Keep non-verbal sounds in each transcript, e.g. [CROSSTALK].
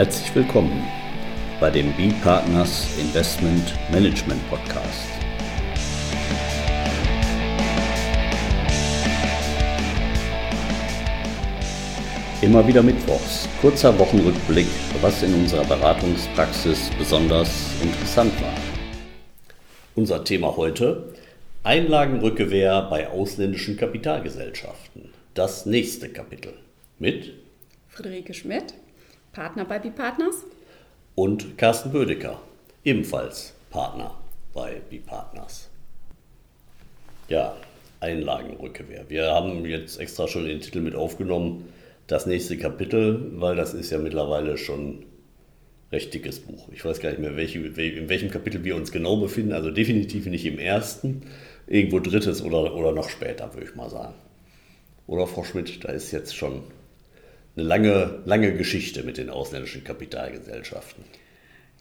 Herzlich willkommen bei dem B-Partners Investment Management Podcast. Immer wieder Mittwochs, kurzer Wochenrückblick, was in unserer Beratungspraxis besonders interessant war. Unser Thema heute, Einlagenrückgewehr bei ausländischen Kapitalgesellschaften. Das nächste Kapitel mit Friederike Schmidt, Partner bei B-Partners. Und Carsten Bödecker, ebenfalls Partner bei B-Partners. Ja, Einlagenrückgewehr. Wir haben jetzt extra schon den Titel mit aufgenommen, das nächste Kapitel, weil das ist ja mittlerweile schon recht dickes Buch. Ich weiß gar nicht mehr, welche, in welchem Kapitel wir uns genau befinden. Also definitiv nicht im ersten, irgendwo drittes oder, oder noch später, würde ich mal sagen. Oder Frau Schmidt, da ist jetzt schon eine lange, lange Geschichte mit den ausländischen Kapitalgesellschaften.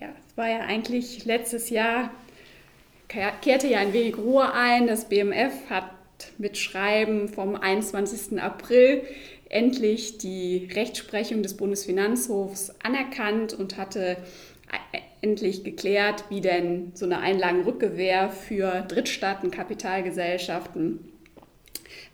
Ja, es war ja eigentlich letztes Jahr, kehrte ja ein wenig Ruhe ein. Das BMF hat mit Schreiben vom 21. April endlich die Rechtsprechung des Bundesfinanzhofs anerkannt und hatte endlich geklärt, wie denn so eine Einlagenrückgewehr für Drittstaatenkapitalgesellschaften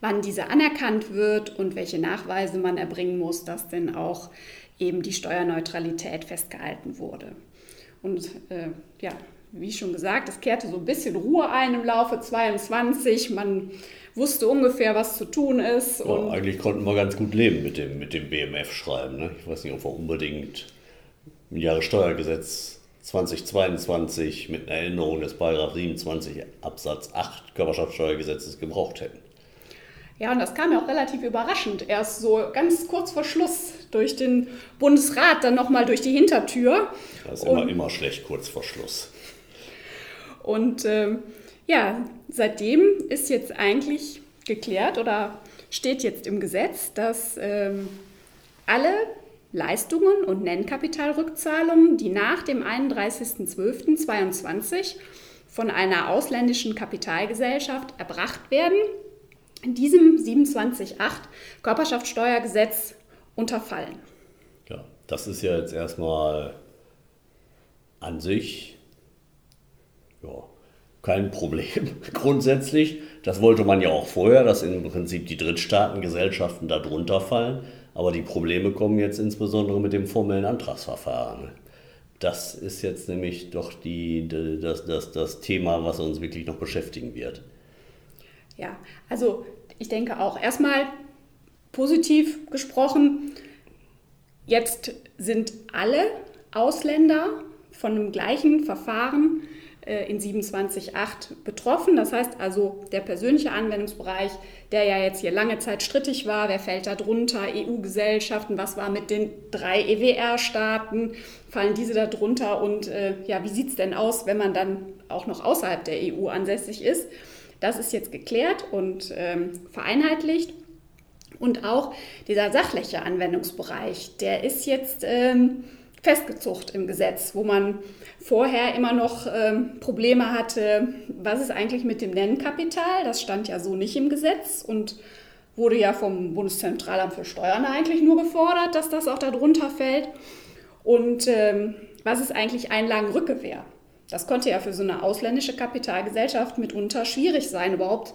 wann diese anerkannt wird und welche Nachweise man erbringen muss, dass denn auch eben die Steuerneutralität festgehalten wurde. Und äh, ja, wie schon gesagt, es kehrte so ein bisschen Ruhe ein im Laufe 22. Man wusste ungefähr, was zu tun ist. Ja, eigentlich konnten wir ganz gut leben mit dem, mit dem BMF-Schreiben. Ne? Ich weiß nicht, ob wir unbedingt im Jahressteuergesetz 2022 mit einer Erinnerung des Paragraph 27 Absatz 8 Körperschaftssteuergesetzes gebraucht hätten. Ja, und das kam ja auch relativ überraschend. Erst so ganz kurz vor Schluss durch den Bundesrat, dann nochmal durch die Hintertür. Das ist immer, und, immer schlecht kurz vor Schluss. Und äh, ja, seitdem ist jetzt eigentlich geklärt oder steht jetzt im Gesetz, dass äh, alle Leistungen und Nennkapitalrückzahlungen, die nach dem 31.12.22 von einer ausländischen Kapitalgesellschaft erbracht werden, in diesem 27.8 Körperschaftssteuergesetz unterfallen. Ja, das ist ja jetzt erstmal an sich ja, kein Problem [LAUGHS] grundsätzlich. Das wollte man ja auch vorher, dass im Prinzip die Drittstaatengesellschaften darunter fallen. Aber die Probleme kommen jetzt insbesondere mit dem formellen Antragsverfahren. Das ist jetzt nämlich doch die, das, das, das Thema, was uns wirklich noch beschäftigen wird. Ja, also ich denke auch erstmal positiv gesprochen, jetzt sind alle Ausländer von dem gleichen Verfahren äh, in 27.8 betroffen. Das heißt also, der persönliche Anwendungsbereich, der ja jetzt hier lange Zeit strittig war, wer fällt da drunter, EU-Gesellschaften, was war mit den drei EWR-Staaten, fallen diese da drunter und äh, ja, wie sieht es denn aus, wenn man dann auch noch außerhalb der EU ansässig ist? Das ist jetzt geklärt und ähm, vereinheitlicht. Und auch dieser sachliche Anwendungsbereich, der ist jetzt ähm, festgezucht im Gesetz, wo man vorher immer noch ähm, Probleme hatte, was ist eigentlich mit dem Nennkapital? Das stand ja so nicht im Gesetz und wurde ja vom Bundeszentralamt für Steuern eigentlich nur gefordert, dass das auch darunter fällt. Und ähm, was ist eigentlich Einlagenrückgewehr? Das konnte ja für so eine ausländische Kapitalgesellschaft mitunter schwierig sein, überhaupt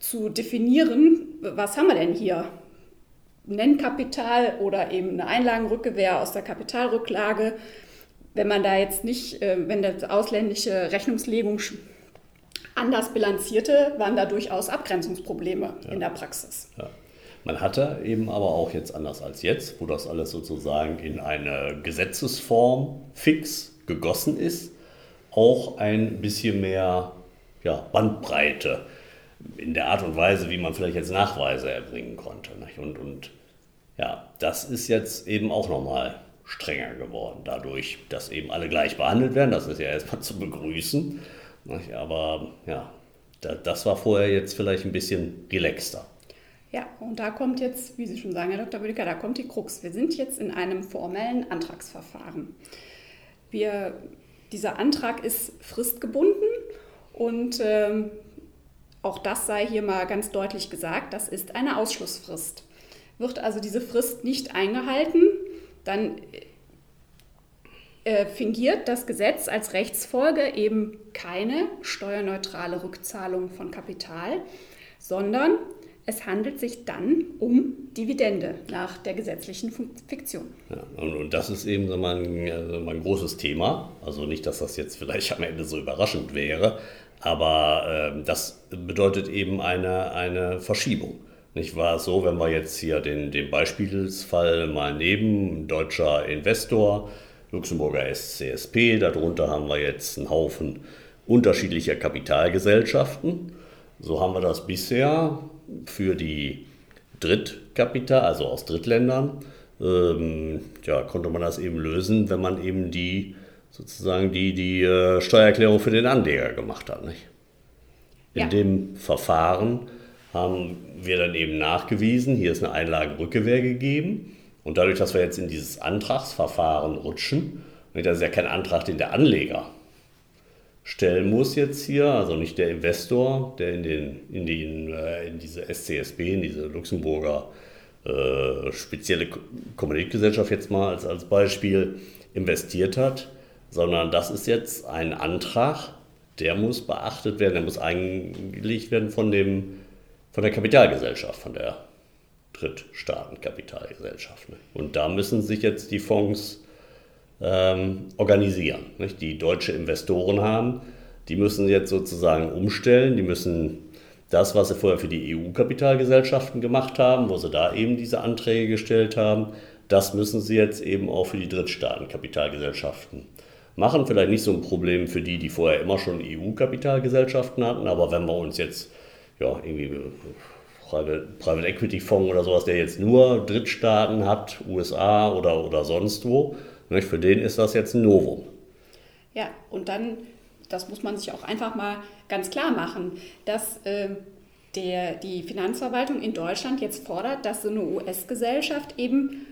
zu definieren, was haben wir denn hier? Nennkapital oder eben eine Einlagenrückgewehr aus der Kapitalrücklage. Wenn man da jetzt nicht, äh, wenn das ausländische Rechnungslegung anders bilanzierte, waren da durchaus Abgrenzungsprobleme ja. in der Praxis. Ja. Man hatte eben aber auch jetzt anders als jetzt, wo das alles sozusagen in eine Gesetzesform fix gegossen ist, auch ein bisschen mehr ja, Bandbreite in der Art und Weise, wie man vielleicht jetzt Nachweise erbringen konnte. Und, und ja, das ist jetzt eben auch nochmal strenger geworden, dadurch, dass eben alle gleich behandelt werden. Das ist ja erstmal [LAUGHS] zu begrüßen. Aber ja, das war vorher jetzt vielleicht ein bisschen relaxter. Ja, und da kommt jetzt, wie Sie schon sagen, Herr Dr. Bödecker, da kommt die Krux. Wir sind jetzt in einem formellen Antragsverfahren. Wir dieser Antrag ist fristgebunden und ähm, auch das sei hier mal ganz deutlich gesagt, das ist eine Ausschlussfrist. Wird also diese Frist nicht eingehalten, dann äh, fingiert das Gesetz als Rechtsfolge eben keine steuerneutrale Rückzahlung von Kapital, sondern es handelt sich dann um Dividende nach der gesetzlichen Fiktion. Ja, und, und, das ist eben so mein, also mein großes Thema. Also nicht, dass das jetzt vielleicht am Ende so überraschend wäre, aber äh, das bedeutet eben eine, eine Verschiebung. Nicht wahr? So, wenn wir jetzt hier den, den Beispielsfall mal nehmen, deutscher Investor, Luxemburger SCSP, darunter haben wir jetzt einen Haufen unterschiedlicher Kapitalgesellschaften. So haben wir das bisher für die Drittkapital, also aus Drittländern, ähm, ja, konnte man das eben lösen, wenn man eben die sozusagen die, die äh, Steuererklärung für den Anleger gemacht hat. Nicht? In ja. dem Verfahren haben wir dann eben nachgewiesen, hier ist eine Einlagenrückgewehr gegeben. Und dadurch, dass wir jetzt in dieses Antragsverfahren rutschen, das ist ja kein Antrag, den der Anleger stellen muss jetzt hier, also nicht der Investor, der in, den, in, den, äh, in diese SCSB, in diese Luxemburger äh, spezielle Kommunikgesellschaft jetzt mal als, als Beispiel investiert hat, sondern das ist jetzt ein Antrag, der muss beachtet werden, der muss eingelegt werden von, dem, von der Kapitalgesellschaft, von der Drittstaatenkapitalgesellschaft. Ne? Und da müssen sich jetzt die Fonds ähm, organisieren. Nicht? Die deutsche Investoren haben, die müssen jetzt sozusagen umstellen, die müssen das, was sie vorher für die EU-Kapitalgesellschaften gemacht haben, wo sie da eben diese Anträge gestellt haben, das müssen sie jetzt eben auch für die Drittstaatenkapitalgesellschaften machen. Vielleicht nicht so ein Problem für die, die vorher immer schon EU-Kapitalgesellschaften hatten, aber wenn wir uns jetzt ja, irgendwie Private, Private Equity Fonds oder sowas, der jetzt nur Drittstaaten hat, USA oder, oder sonst wo, nicht? Für den ist das jetzt ein Novum. Ja, und dann, das muss man sich auch einfach mal ganz klar machen, dass äh, der, die Finanzverwaltung in Deutschland jetzt fordert, dass so eine US-Gesellschaft eben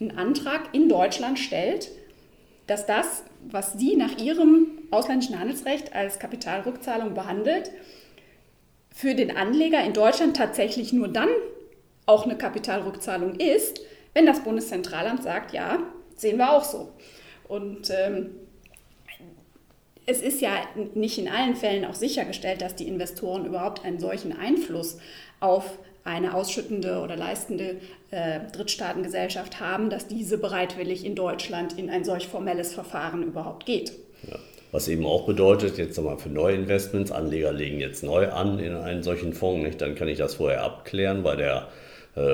einen Antrag in Deutschland stellt, dass das, was sie nach ihrem ausländischen Handelsrecht als Kapitalrückzahlung behandelt, für den Anleger in Deutschland tatsächlich nur dann auch eine Kapitalrückzahlung ist, wenn das Bundeszentralamt sagt, ja, sehen wir auch so. Und ähm, es ist ja nicht in allen Fällen auch sichergestellt, dass die Investoren überhaupt einen solchen Einfluss auf eine ausschüttende oder leistende äh, Drittstaatengesellschaft haben, dass diese bereitwillig in Deutschland in ein solch formelles Verfahren überhaupt geht. Ja. Was eben auch bedeutet, jetzt nochmal für Neuinvestments, Anleger legen jetzt neu an in einen solchen Fonds, nicht? dann kann ich das vorher abklären bei der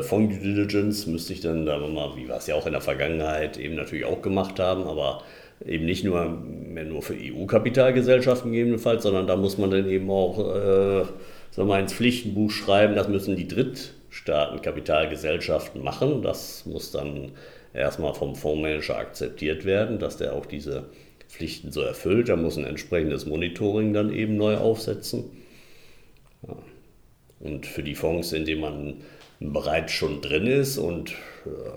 von Due Diligence müsste ich dann, da mal, wie wir es ja auch in der Vergangenheit eben natürlich auch gemacht haben, aber eben nicht nur nur für EU-Kapitalgesellschaften gegebenenfalls, sondern da muss man dann eben auch äh, sagen wir, ins Pflichtenbuch schreiben, das müssen die Drittstaatenkapitalgesellschaften machen. Das muss dann erstmal vom Fondsmanager akzeptiert werden, dass der auch diese Pflichten so erfüllt. Da muss ein entsprechendes Monitoring dann eben neu aufsetzen. Ja. Und für die Fonds, in denen man bereits schon drin ist und, äh,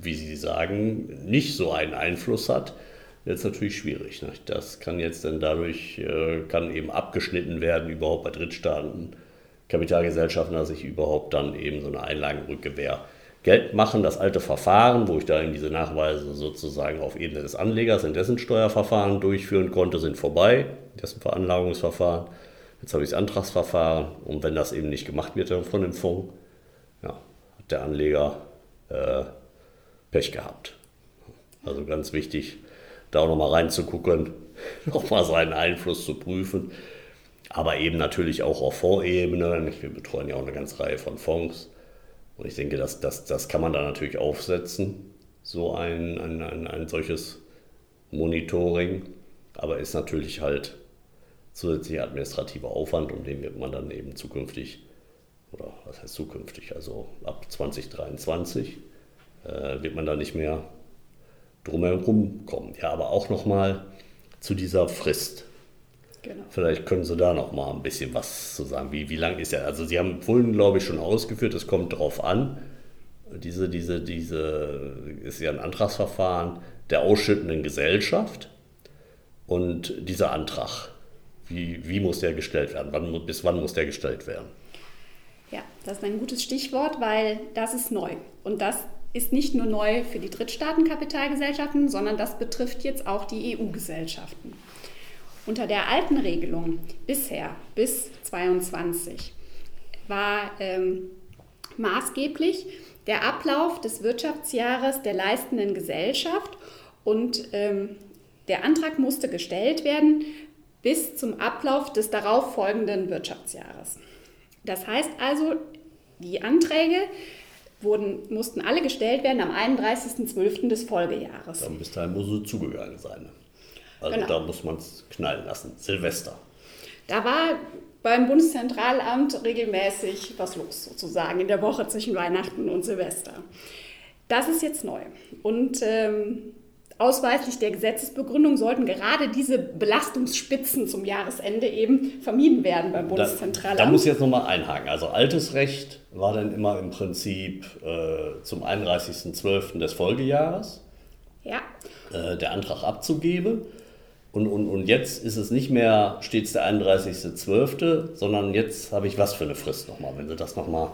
wie Sie sagen, nicht so einen Einfluss hat, es natürlich schwierig. Ne? Das kann jetzt dann dadurch, äh, kann eben abgeschnitten werden, überhaupt bei Drittstaaten, Kapitalgesellschaften, dass ich überhaupt dann eben so eine Einlagenrückgewehr Geld machen. Das alte Verfahren, wo ich da in diese Nachweise sozusagen auf Ebene des Anlegers in dessen Steuerverfahren durchführen konnte, sind vorbei, dessen Veranlagungsverfahren. Jetzt habe ich das Antragsverfahren und wenn das eben nicht gemacht wird dann von dem Fonds, ja, hat der Anleger äh, Pech gehabt. Also ganz wichtig, da auch nochmal reinzugucken, [LAUGHS] nochmal seinen Einfluss zu prüfen. Aber eben natürlich auch auf Fondsebene. Wir betreuen ja auch eine ganze Reihe von Fonds. Und ich denke, das, das, das kann man da natürlich aufsetzen, so ein, ein, ein, ein solches Monitoring. Aber ist natürlich halt zusätzlicher administrativer Aufwand, um den wird man dann eben zukünftig oder was heißt zukünftig, also ab 2023 äh, wird man da nicht mehr drumherum kommen. Ja, aber auch nochmal zu dieser Frist. Genau. Vielleicht können Sie da noch mal ein bisschen was zu sagen. Wie, wie lang ist ja? Also Sie haben vorhin, glaube ich, schon ausgeführt, es kommt darauf an. Diese, diese, diese ist ja ein Antragsverfahren der ausschüttenden Gesellschaft. Und dieser Antrag, wie, wie muss der gestellt werden? Wann, bis wann muss der gestellt werden? Ja, das ist ein gutes Stichwort, weil das ist neu. Und das ist nicht nur neu für die Drittstaatenkapitalgesellschaften, sondern das betrifft jetzt auch die EU-Gesellschaften. Unter der alten Regelung bisher bis 2022 war ähm, maßgeblich der Ablauf des Wirtschaftsjahres der leistenden Gesellschaft und ähm, der Antrag musste gestellt werden bis zum Ablauf des darauffolgenden Wirtschaftsjahres. Das heißt also, die Anträge wurden, mussten alle gestellt werden am 31.12. des Folgejahres. Dann bis dahin muss es zugegangen sein. Also genau. da muss man es knallen lassen. Silvester. Da war beim Bundeszentralamt regelmäßig was los, sozusagen, in der Woche zwischen Weihnachten und Silvester. Das ist jetzt neu. Und ähm, ausweislich der Gesetzesbegründung sollten gerade diese Belastungsspitzen zum Jahresende eben vermieden werden beim Bundeszentralamt. Da, da muss ich jetzt nochmal einhaken. Also altes Recht war dann immer im Prinzip äh, zum 31.12. des Folgejahres ja. äh, der Antrag abzugeben. Und, und, und jetzt ist es nicht mehr stets der 31.12., sondern jetzt habe ich was für eine Frist nochmal, wenn Sie das nochmal.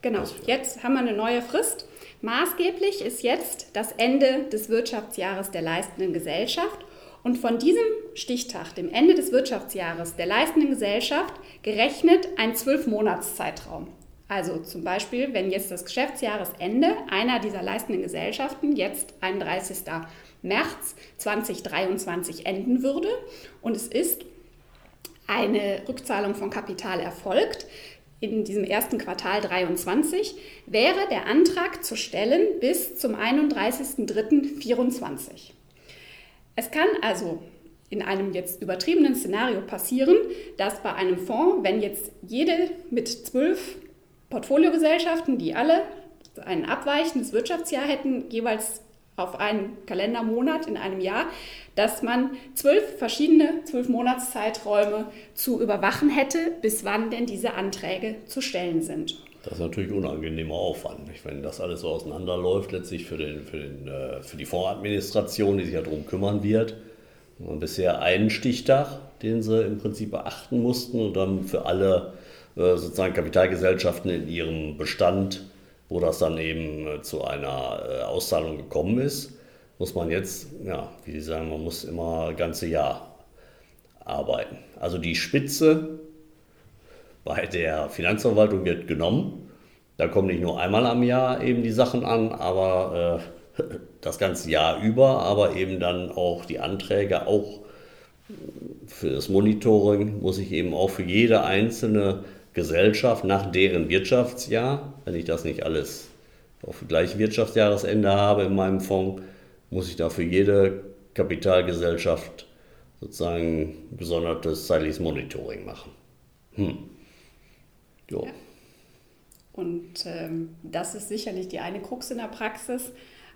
Genau, jetzt haben wir eine neue Frist. Maßgeblich ist jetzt das Ende des Wirtschaftsjahres der leistenden Gesellschaft und von diesem Stichtag, dem Ende des Wirtschaftsjahres der leistenden Gesellschaft, gerechnet ein Zwölfmonatszeitraum. Also zum Beispiel, wenn jetzt das Geschäftsjahresende einer dieser leistenden Gesellschaften jetzt 31. März 2023 enden würde und es ist eine Rückzahlung von Kapital erfolgt in diesem ersten Quartal 23, wäre der Antrag zu stellen bis zum 31.03.24. Es kann also in einem jetzt übertriebenen Szenario passieren, dass bei einem Fonds, wenn jetzt jede mit zwölf Portfoliogesellschaften, die alle ein abweichendes Wirtschaftsjahr hätten, jeweils auf einen Kalendermonat in einem Jahr, dass man zwölf verschiedene zwölf Monatszeiträume zu überwachen hätte, bis wann denn diese Anträge zu stellen sind. Das ist natürlich unangenehmer Aufwand, wenn das alles so auseinanderläuft, letztlich für, den, für, den, äh, für die Fondsadministration, die sich ja darum kümmern wird. Und bisher einen Stichtag, den sie im Prinzip beachten mussten und dann für alle äh, sozusagen Kapitalgesellschaften in ihrem Bestand wo das dann eben äh, zu einer äh, Auszahlung gekommen ist, muss man jetzt, ja, wie Sie sagen, man muss immer ganze Jahr arbeiten. Also die Spitze bei der Finanzverwaltung wird genommen. Da kommen nicht nur einmal am Jahr eben die Sachen an, aber äh, [LAUGHS] das ganze Jahr über, aber eben dann auch die Anträge, auch für das Monitoring muss ich eben auch für jede einzelne Gesellschaft nach deren Wirtschaftsjahr, wenn ich das nicht alles auf gleich Wirtschaftsjahresende habe in meinem Fonds, muss ich da für jede Kapitalgesellschaft sozusagen gesondertes zeitliches Monitoring machen. Hm. Jo. Ja. Und ähm, das ist sicherlich die eine Krux in der Praxis.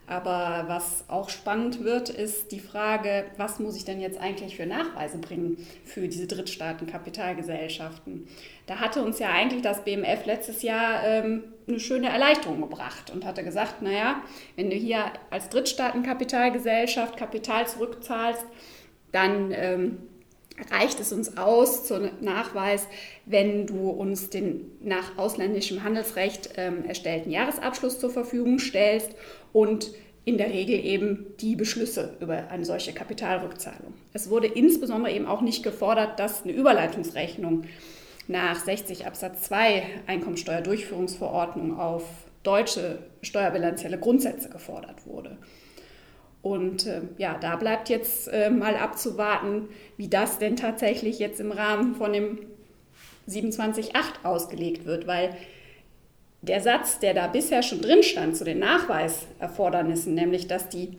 Aber was auch spannend wird, ist die Frage, was muss ich denn jetzt eigentlich für Nachweise bringen für diese Drittstaaten-Kapitalgesellschaften? Da hatte uns ja eigentlich das BMF letztes Jahr ähm, eine schöne Erleichterung gebracht und hatte gesagt, naja, wenn du hier als Drittstaaten-Kapitalgesellschaft Kapital zurückzahlst, dann ähm, reicht es uns aus zum Nachweis, wenn du uns den nach ausländischem Handelsrecht ähm, erstellten Jahresabschluss zur Verfügung stellst und in der Regel eben die Beschlüsse über eine solche Kapitalrückzahlung. Es wurde insbesondere eben auch nicht gefordert, dass eine Überleitungsrechnung nach 60 Absatz 2 Einkommensteuerdurchführungsverordnung auf deutsche steuerbilanzielle Grundsätze gefordert wurde. Und äh, ja, da bleibt jetzt äh, mal abzuwarten, wie das denn tatsächlich jetzt im Rahmen von dem 27.8 ausgelegt wird, weil der Satz, der da bisher schon drin stand zu den Nachweiserfordernissen, nämlich dass die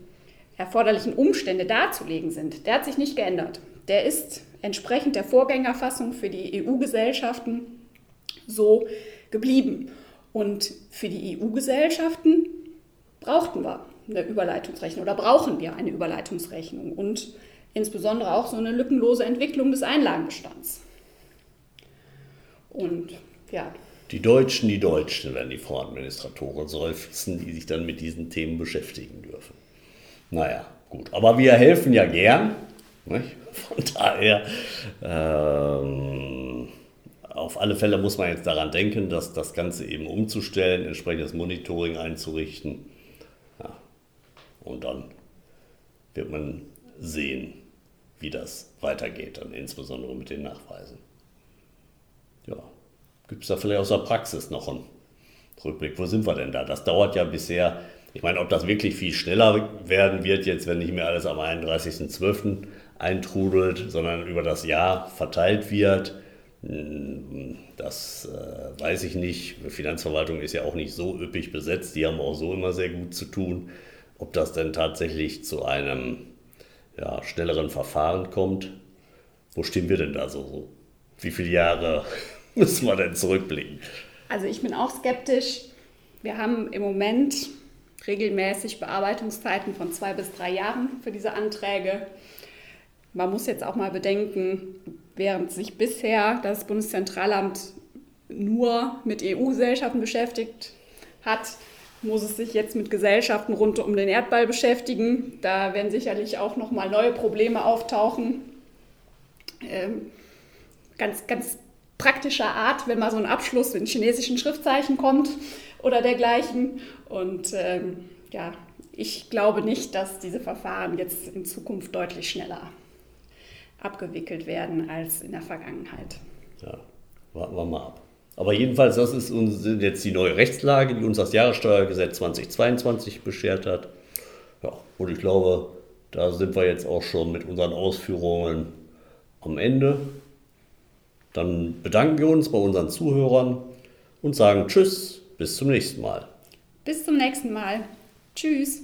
erforderlichen Umstände darzulegen sind, der hat sich nicht geändert. Der ist entsprechend der Vorgängerfassung für die EU-Gesellschaften so geblieben. Und für die EU-Gesellschaften brauchten wir eine Überleitungsrechnung oder brauchen wir eine Überleitungsrechnung und insbesondere auch so eine lückenlose Entwicklung des Einlagenbestands. Und ja, die Deutschen, die Deutschen werden die Fondsadministratoren seufzen, die sich dann mit diesen Themen beschäftigen dürfen. Naja, gut. Aber wir helfen ja gern. Nicht? Von daher, ähm, auf alle Fälle muss man jetzt daran denken, dass das Ganze eben umzustellen, entsprechendes Monitoring einzurichten wird man sehen, wie das weitergeht, dann insbesondere mit den Nachweisen. Ja, gibt es da vielleicht aus der Praxis noch einen Rückblick? Wo sind wir denn da? Das dauert ja bisher. Ich meine, ob das wirklich viel schneller werden wird, jetzt, wenn nicht mehr alles am 31.12. eintrudelt, sondern über das Jahr verteilt wird, hm, das äh, weiß ich nicht. Die Finanzverwaltung ist ja auch nicht so üppig besetzt. Die haben auch so immer sehr gut zu tun. Ob das denn tatsächlich zu einem ja, schnelleren Verfahren kommt, wo stehen wir denn da so? Wie viele Jahre [LAUGHS] müssen wir denn zurückblicken? Also ich bin auch skeptisch. Wir haben im Moment regelmäßig Bearbeitungszeiten von zwei bis drei Jahren für diese Anträge. Man muss jetzt auch mal bedenken, während sich bisher das Bundeszentralamt nur mit EU-Gesellschaften beschäftigt hat, muss es sich jetzt mit Gesellschaften rund um den Erdball beschäftigen. Da werden sicherlich auch noch mal neue Probleme auftauchen. Ähm, ganz, ganz praktischer Art, wenn mal so ein Abschluss in chinesischen Schriftzeichen kommt oder dergleichen. Und ähm, ja, ich glaube nicht, dass diese Verfahren jetzt in Zukunft deutlich schneller abgewickelt werden als in der Vergangenheit. Ja, warten wir mal ab. Aber jedenfalls, das ist uns, jetzt die neue Rechtslage, die uns das Jahressteuergesetz 2022 beschert hat. Ja, und ich glaube, da sind wir jetzt auch schon mit unseren Ausführungen am Ende. Dann bedanken wir uns bei unseren Zuhörern und sagen Tschüss, bis zum nächsten Mal. Bis zum nächsten Mal. Tschüss.